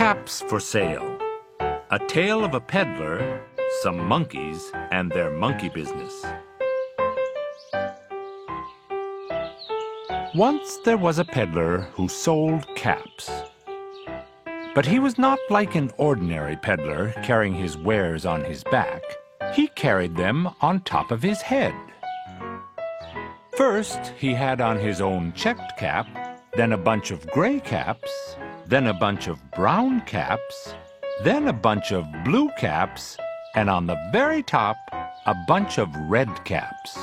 Caps for Sale A Tale of a Peddler, Some Monkeys, and Their Monkey Business. Once there was a peddler who sold caps. But he was not like an ordinary peddler carrying his wares on his back. He carried them on top of his head. First, he had on his own checked cap, then a bunch of gray caps, then a bunch of brown caps, then a bunch of blue caps, and on the very top, a bunch of red caps.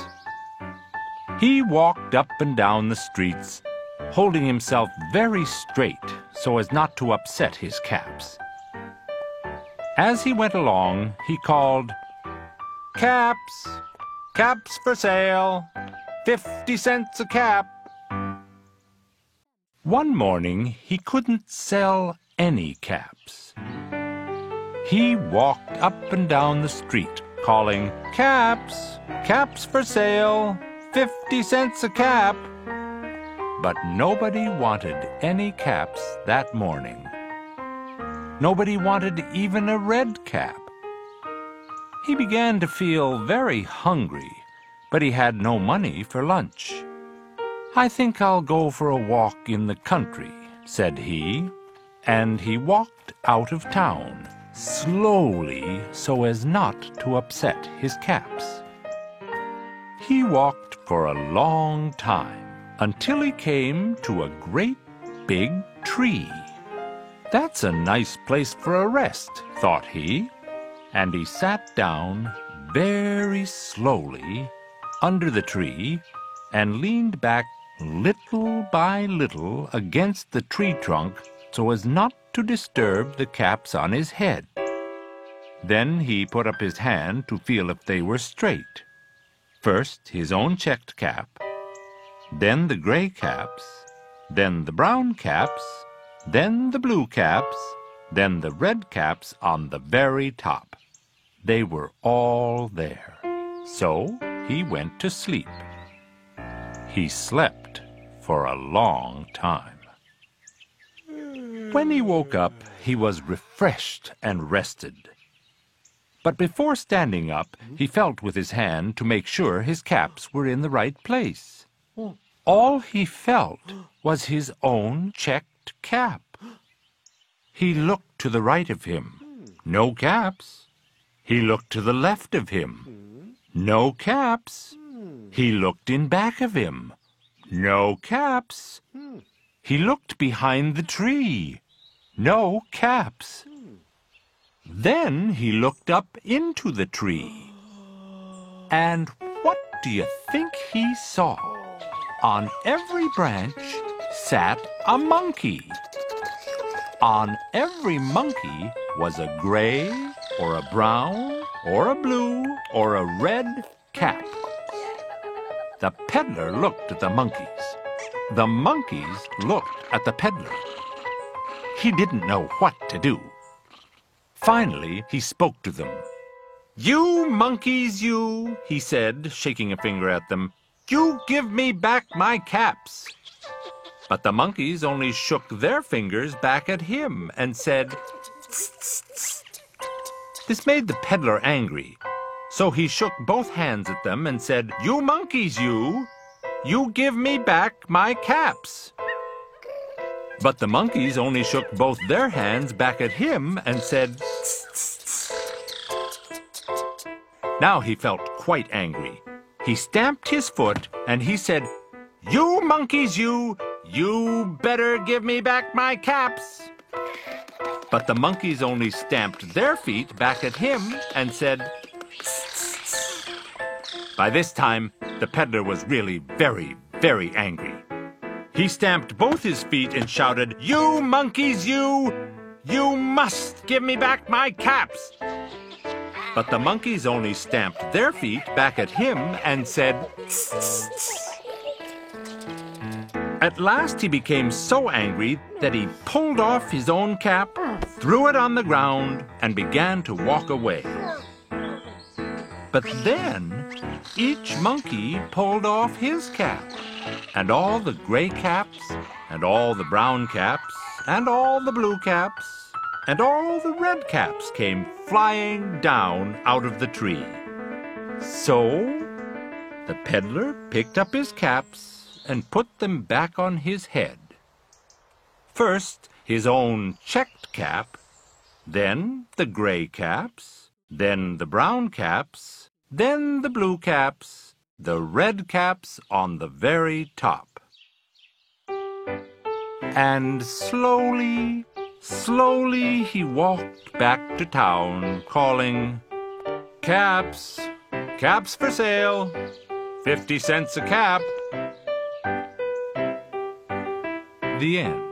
He walked up and down the streets, holding himself very straight so as not to upset his caps. As he went along, he called, Caps! Caps for sale! Fifty cents a cap! One morning, he couldn't sell any caps. He walked up and down the street, calling, Caps! Caps for sale! Fifty cents a cap! But nobody wanted any caps that morning. Nobody wanted even a red cap. He began to feel very hungry, but he had no money for lunch. I think I'll go for a walk in the country, said he, and he walked out of town, slowly so as not to upset his caps. He walked for a long time until he came to a great big tree. That's a nice place for a rest, thought he, and he sat down very slowly under the tree and leaned back little by little against the tree trunk so as not to disturb the caps on his head. Then he put up his hand to feel if they were straight. First his own checked cap, then the gray caps, then the brown caps, then the blue caps, then the red caps on the very top. They were all there. So he went to sleep. He slept for a long time. When he woke up, he was refreshed and rested. But before standing up, he felt with his hand to make sure his caps were in the right place. All he felt was his own checked cap. He looked to the right of him. No caps. He looked to the left of him. No caps. He looked in back of him. No caps. Hmm. He looked behind the tree. No caps. Then he looked up into the tree. And what do you think he saw? On every branch sat a monkey. On every monkey was a gray, or a brown, or a blue, or a red cap. The peddler looked at the monkeys. The monkeys looked at the peddler. He didn't know what to do. Finally, he spoke to them. You monkeys, you, he said, shaking a finger at them, you give me back my caps. But the monkeys only shook their fingers back at him and said. This made the peddler angry. So he shook both hands at them and said, You monkeys, you! You give me back my caps! But the monkeys only shook both their hands back at him and said. Now he felt quite angry. He stamped his foot and he said, You monkeys, you! You better give me back my caps! But the monkeys only stamped their feet back at him and said, by this time, the peddler was really very, very angry. He stamped both his feet and shouted, You monkeys, you! You must give me back my caps! But the monkeys only stamped their feet back at him and said, tss, tss. At last he became so angry that he pulled off his own cap, threw it on the ground, and began to walk away. But then each monkey pulled off his cap, and all the gray caps, and all the brown caps, and all the blue caps, and all the red caps came flying down out of the tree. So the peddler picked up his caps and put them back on his head. First his own checked cap, then the gray caps, then the brown caps, then the blue caps, the red caps on the very top. And slowly, slowly he walked back to town, calling, Caps, caps for sale, fifty cents a cap. The end.